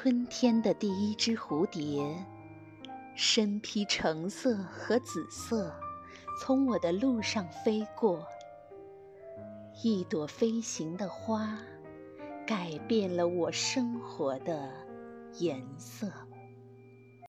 春天的第一只蝴蝶身披橙色和紫色从我的路上飞过。一朵飞行的花改变了我生活的颜色。